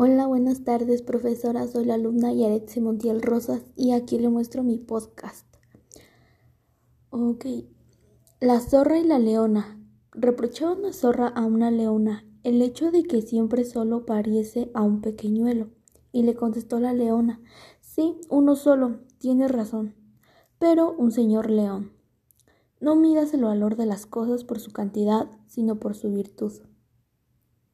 Hola, buenas tardes, profesora. Soy la alumna Yaretsi Montiel Rosas y aquí le muestro mi podcast. Ok. La zorra y la leona. Reprochaba una zorra a una leona el hecho de que siempre solo pariese a un pequeñuelo. Y le contestó la leona: Sí, uno solo, tiene razón. Pero un señor león. No midas el valor de las cosas por su cantidad, sino por su virtud.